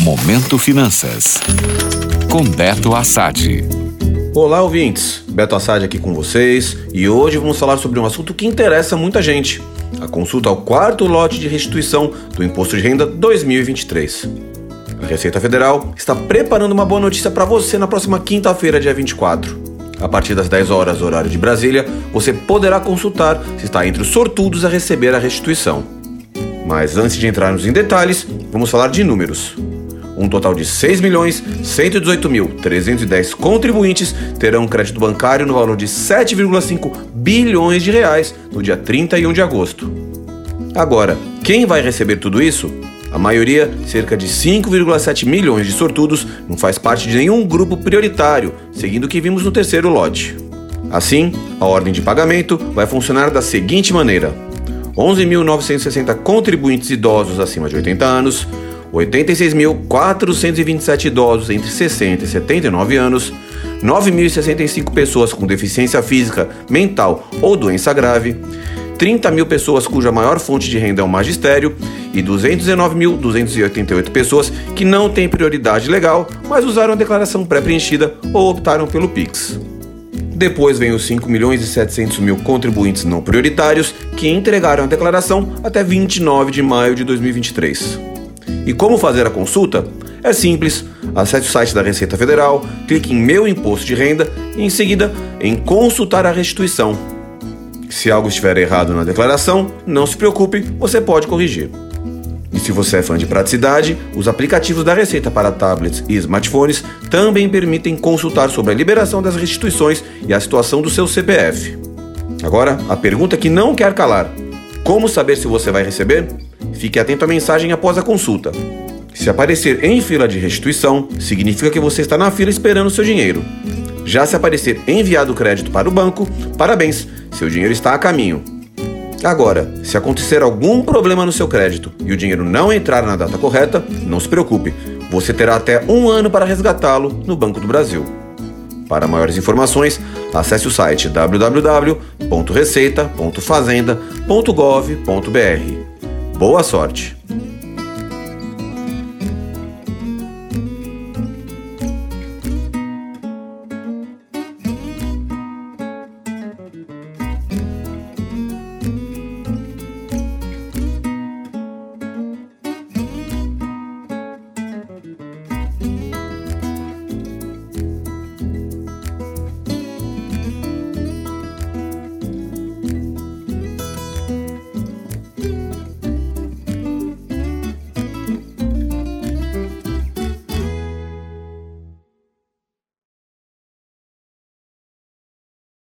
Momento Finanças. Com Beto Assad. Olá, ouvintes. Beto Assad aqui com vocês e hoje vamos falar sobre um assunto que interessa muita gente: a consulta ao quarto lote de restituição do Imposto de Renda 2023. A Receita Federal está preparando uma boa notícia para você na próxima quinta-feira, dia 24. A partir das 10 horas, horário de Brasília, você poderá consultar se está entre os sortudos a receber a restituição. Mas antes de entrarmos em detalhes, vamos falar de números. Um total de 6.118.310 contribuintes terão crédito bancário no valor de 7,5 bilhões de reais no dia 31 de agosto. Agora, quem vai receber tudo isso? A maioria, cerca de 5,7 milhões de sortudos, não faz parte de nenhum grupo prioritário, seguindo o que vimos no terceiro lote. Assim, a ordem de pagamento vai funcionar da seguinte maneira: 11.960 contribuintes idosos acima de 80 anos, 86.427 idosos entre 60 e 79 anos, 9.065 pessoas com deficiência física, mental ou doença grave, 30 mil pessoas cuja maior fonte de renda é o magistério e 219.288 pessoas que não têm prioridade legal, mas usaram a declaração pré-preenchida ou optaram pelo Pix. Depois vem os 5 milhões e 700 mil contribuintes não prioritários que entregaram a declaração até 29 de maio de 2023. E como fazer a consulta? É simples. Acesse o site da Receita Federal, clique em Meu Imposto de Renda e em seguida em Consultar a Restituição. Se algo estiver errado na declaração, não se preocupe, você pode corrigir. E se você é fã de praticidade, os aplicativos da Receita para tablets e smartphones também permitem consultar sobre a liberação das restituições e a situação do seu CPF. Agora, a pergunta que não quer calar: como saber se você vai receber? Fique atento à mensagem após a consulta. Se aparecer em fila de restituição, significa que você está na fila esperando seu dinheiro. Já se aparecer enviado crédito para o banco, parabéns, seu dinheiro está a caminho. Agora, se acontecer algum problema no seu crédito e o dinheiro não entrar na data correta, não se preocupe, você terá até um ano para resgatá-lo no Banco do Brasil. Para maiores informações, acesse o site www.receita.fazenda.gov.br. Boa sorte!